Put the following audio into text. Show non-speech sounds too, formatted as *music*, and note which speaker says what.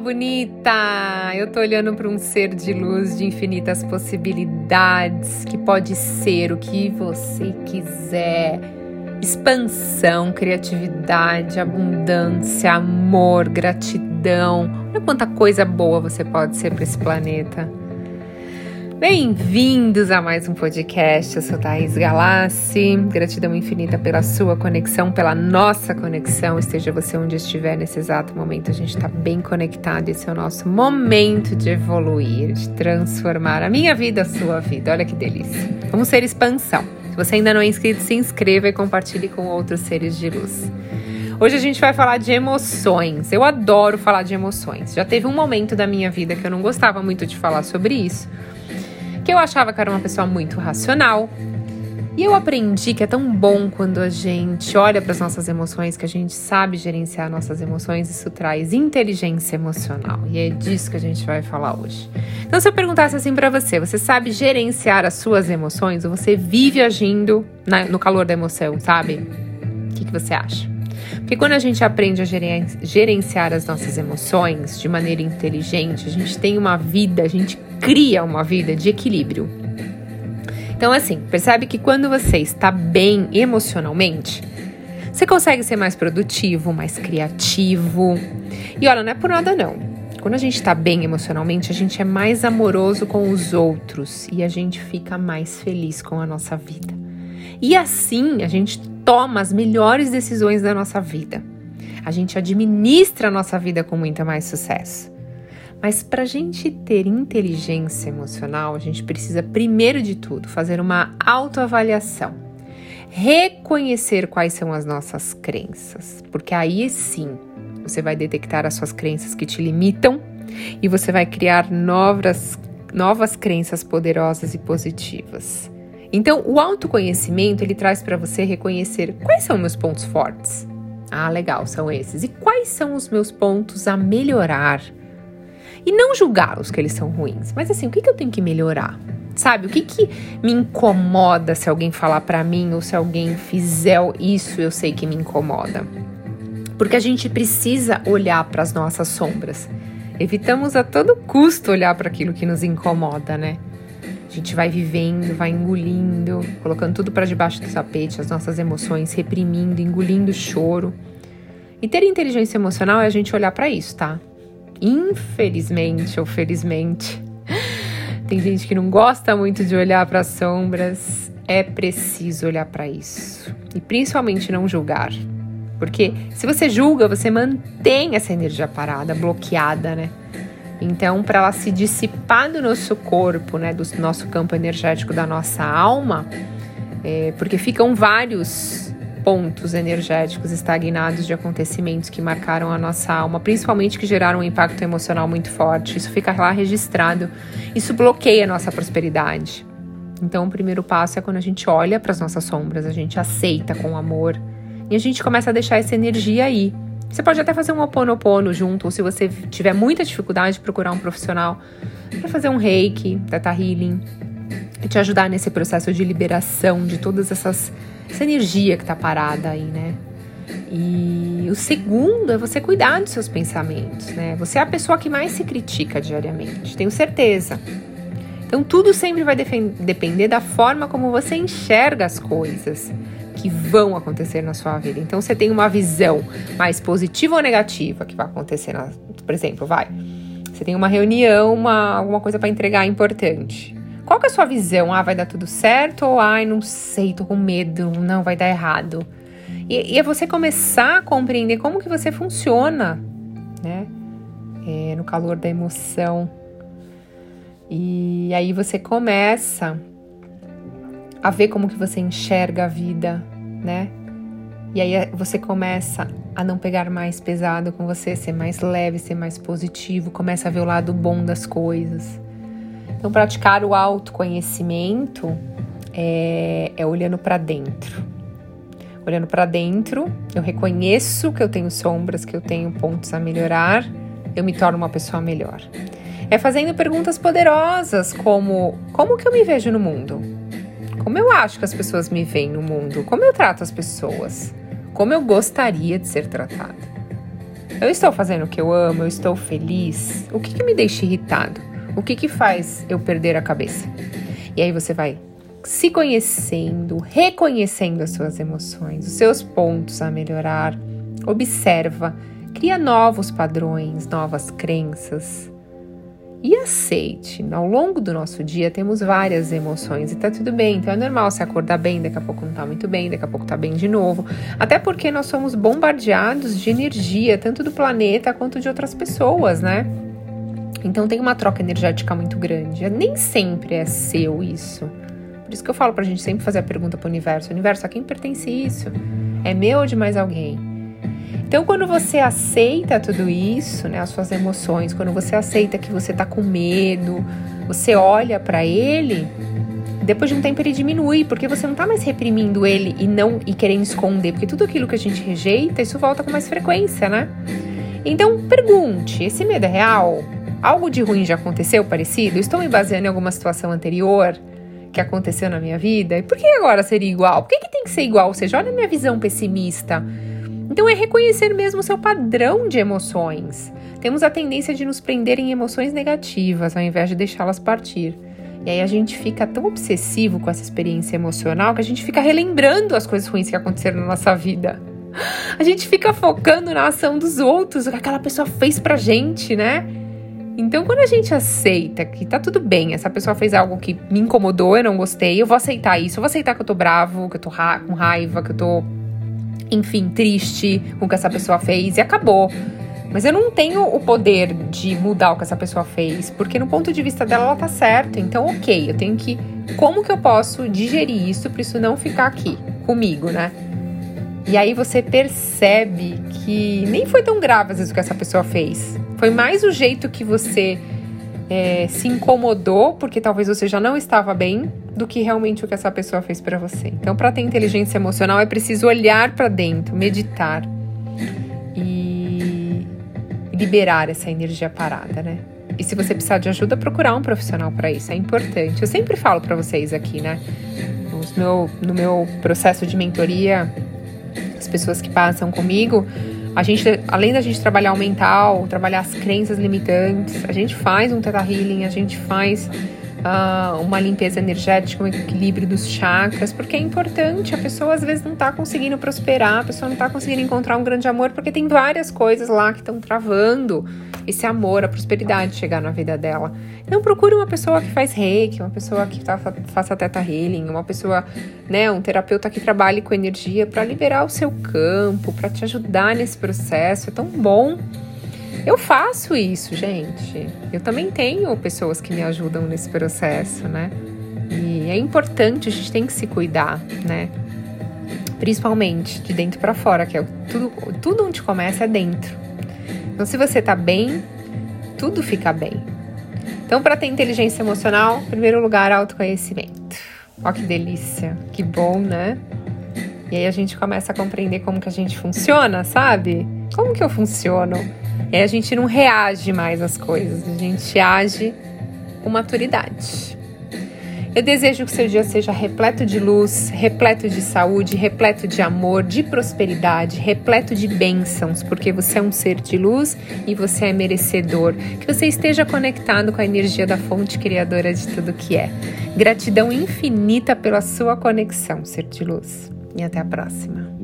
Speaker 1: bonita! Eu tô olhando para um ser de luz de infinitas possibilidades, que pode ser o que você quiser. Expansão, criatividade, abundância, amor, gratidão. Olha quanta coisa boa você pode ser para esse planeta. Bem-vindos a mais um podcast. Eu sou Thaís Galassi. Gratidão infinita pela sua conexão, pela nossa conexão. Esteja você onde estiver nesse exato momento, a gente está bem conectado. Esse é o nosso momento de evoluir, de transformar a minha vida, a sua vida. Olha que delícia. Vamos ser expansão. Se você ainda não é inscrito, se inscreva e compartilhe com outros seres de luz. Hoje a gente vai falar de emoções. Eu adoro falar de emoções. Já teve um momento da minha vida que eu não gostava muito de falar sobre isso porque eu achava que era uma pessoa muito racional. E eu aprendi que é tão bom quando a gente olha para as nossas emoções, que a gente sabe gerenciar nossas emoções, isso traz inteligência emocional. E é disso que a gente vai falar hoje. Então, se eu perguntasse assim para você, você sabe gerenciar as suas emoções ou você vive agindo na, no calor da emoção, sabe? O que, que você acha? Porque quando a gente aprende a gerenciar as nossas emoções de maneira inteligente, a gente tem uma vida, a gente cria uma vida de equilíbrio. Então, assim, percebe que quando você está bem emocionalmente, você consegue ser mais produtivo, mais criativo. E olha, não é por nada não. Quando a gente está bem emocionalmente, a gente é mais amoroso com os outros e a gente fica mais feliz com a nossa vida. E assim a gente toma as melhores decisões da nossa vida. A gente administra a nossa vida com muito mais sucesso. Mas para a gente ter inteligência emocional, a gente precisa, primeiro de tudo, fazer uma autoavaliação. Reconhecer quais são as nossas crenças, porque aí sim você vai detectar as suas crenças que te limitam e você vai criar novas, novas crenças poderosas e positivas. Então, o autoconhecimento ele traz para você reconhecer quais são meus pontos fortes. Ah, legal, são esses. E quais são os meus pontos a melhorar? E não julgá-los que eles são ruins, mas assim, o que, que eu tenho que melhorar? Sabe, o que, que me incomoda se alguém falar para mim ou se alguém fizer isso, eu sei que me incomoda. Porque a gente precisa olhar para as nossas sombras. Evitamos a todo custo olhar para aquilo que nos incomoda, né? A gente vai vivendo, vai engolindo, colocando tudo para debaixo do tapete, as nossas emoções, reprimindo, engolindo o choro. E ter inteligência emocional é a gente olhar para isso, tá? Infelizmente ou felizmente, *laughs* tem gente que não gosta muito de olhar para as sombras. É preciso olhar para isso. E principalmente não julgar. Porque se você julga, você mantém essa energia parada, bloqueada, né? Então, para ela se dissipar do nosso corpo, né, do nosso campo energético, da nossa alma, é, porque ficam vários pontos energéticos estagnados de acontecimentos que marcaram a nossa alma, principalmente que geraram um impacto emocional muito forte. Isso fica lá registrado. Isso bloqueia a nossa prosperidade. Então, o primeiro passo é quando a gente olha para as nossas sombras, a gente aceita com amor e a gente começa a deixar essa energia aí. Você pode até fazer um oponopono junto, ou se você tiver muita dificuldade, procurar um profissional para fazer um reiki, teta healing, e te ajudar nesse processo de liberação de todas essas essa energia que está parada aí, né? E o segundo é você cuidar dos seus pensamentos, né? Você é a pessoa que mais se critica diariamente, tenho certeza. Então tudo sempre vai depender da forma como você enxerga as coisas que vão acontecer na sua vida. Então você tem uma visão mais positiva ou negativa que vai acontecer, na, por exemplo, vai. Você tem uma reunião, uma, alguma coisa para entregar importante. Qual que é a sua visão? Ah, vai dar tudo certo? Ou ai, não sei, tô com medo, não vai dar errado. E, e é você começar a compreender como que você funciona, né? É, no calor da emoção. E aí você começa a ver como que você enxerga a vida, né? E aí você começa a não pegar mais pesado com você, ser mais leve, ser mais positivo, começa a ver o lado bom das coisas. Então, praticar o autoconhecimento é, é olhando para dentro. Olhando para dentro, eu reconheço que eu tenho sombras, que eu tenho pontos a melhorar, eu me torno uma pessoa melhor. É fazendo perguntas poderosas como: como que eu me vejo no mundo? Como eu acho que as pessoas me veem no mundo? Como eu trato as pessoas? Como eu gostaria de ser tratada? Eu estou fazendo o que eu amo, eu estou feliz. O que, que me deixa irritado? O que, que faz eu perder a cabeça? E aí você vai se conhecendo, reconhecendo as suas emoções, os seus pontos a melhorar. Observa, cria novos padrões, novas crenças. E aceite. Ao longo do nosso dia temos várias emoções e tá tudo bem. Então é normal se acordar bem, daqui a pouco não tá muito bem, daqui a pouco tá bem de novo. Até porque nós somos bombardeados de energia, tanto do planeta quanto de outras pessoas, né? Então tem uma troca energética muito grande. Nem sempre é seu isso. Por isso que eu falo pra gente sempre fazer a pergunta pro universo: Universo, a quem pertence isso? É meu ou de mais alguém? Então, quando você aceita tudo isso, né, as suas emoções, quando você aceita que você tá com medo, você olha para ele, depois de um tempo ele diminui, porque você não tá mais reprimindo ele e não e querendo esconder, porque tudo aquilo que a gente rejeita, isso volta com mais frequência, né? Então, pergunte: esse medo é real? Algo de ruim já aconteceu parecido? Estou me baseando em alguma situação anterior que aconteceu na minha vida? E por que agora seria igual? Por que, que tem que ser igual? Ou seja, olha a minha visão pessimista. Então é reconhecer mesmo o seu padrão de emoções. Temos a tendência de nos prender em emoções negativas ao invés de deixá-las partir. E aí a gente fica tão obsessivo com essa experiência emocional que a gente fica relembrando as coisas ruins que aconteceram na nossa vida. A gente fica focando na ação dos outros, o que aquela pessoa fez pra gente, né? Então, quando a gente aceita que tá tudo bem, essa pessoa fez algo que me incomodou, eu não gostei, eu vou aceitar isso, eu vou aceitar que eu tô bravo, que eu tô ra com raiva, que eu tô enfim, triste com o que essa pessoa fez e acabou. Mas eu não tenho o poder de mudar o que essa pessoa fez, porque no ponto de vista dela ela tá certa. Então, ok, eu tenho que. Como que eu posso digerir isso para isso não ficar aqui comigo, né? E aí você percebe que nem foi tão grave às vezes o que essa pessoa fez. Foi mais o jeito que você é, se incomodou, porque talvez você já não estava bem, do que realmente o que essa pessoa fez para você. Então, para ter inteligência emocional, é preciso olhar para dentro, meditar e liberar essa energia parada, né? E se você precisar de ajuda, procurar um profissional para isso, é importante. Eu sempre falo para vocês aqui, né? Meu, no meu processo de mentoria, as pessoas que passam comigo, a gente, além da gente trabalhar o mental, trabalhar as crenças limitantes, a gente faz um Theta Healing, a gente faz uh, uma limpeza energética, um equilíbrio dos chakras, porque é importante. A pessoa às vezes não está conseguindo prosperar, a pessoa não está conseguindo encontrar um grande amor, porque tem várias coisas lá que estão travando esse amor, a prosperidade chegar na vida dela. Então procure uma pessoa que faz reiki, uma pessoa que tá, faça teta healing, uma pessoa, né, um terapeuta que trabalhe com energia para liberar o seu campo, para te ajudar nesse processo. É tão bom. Eu faço isso, gente. Eu também tenho pessoas que me ajudam nesse processo, né? E é importante, a gente tem que se cuidar, né? Principalmente de dentro para fora, que é tudo, tudo onde começa é dentro. Então, se você tá bem, tudo fica bem. Então, para ter inteligência emocional, em primeiro lugar, autoconhecimento. Ó que delícia, que bom, né? E aí a gente começa a compreender como que a gente funciona, sabe? Como que eu funciono? E aí a gente não reage mais às coisas, a gente age com maturidade. Eu desejo que seu dia seja repleto de luz, repleto de saúde, repleto de amor, de prosperidade, repleto de bênçãos, porque você é um ser de luz e você é merecedor. Que você esteja conectado com a energia da fonte criadora de tudo que é. Gratidão infinita pela sua conexão, ser de luz. E até a próxima.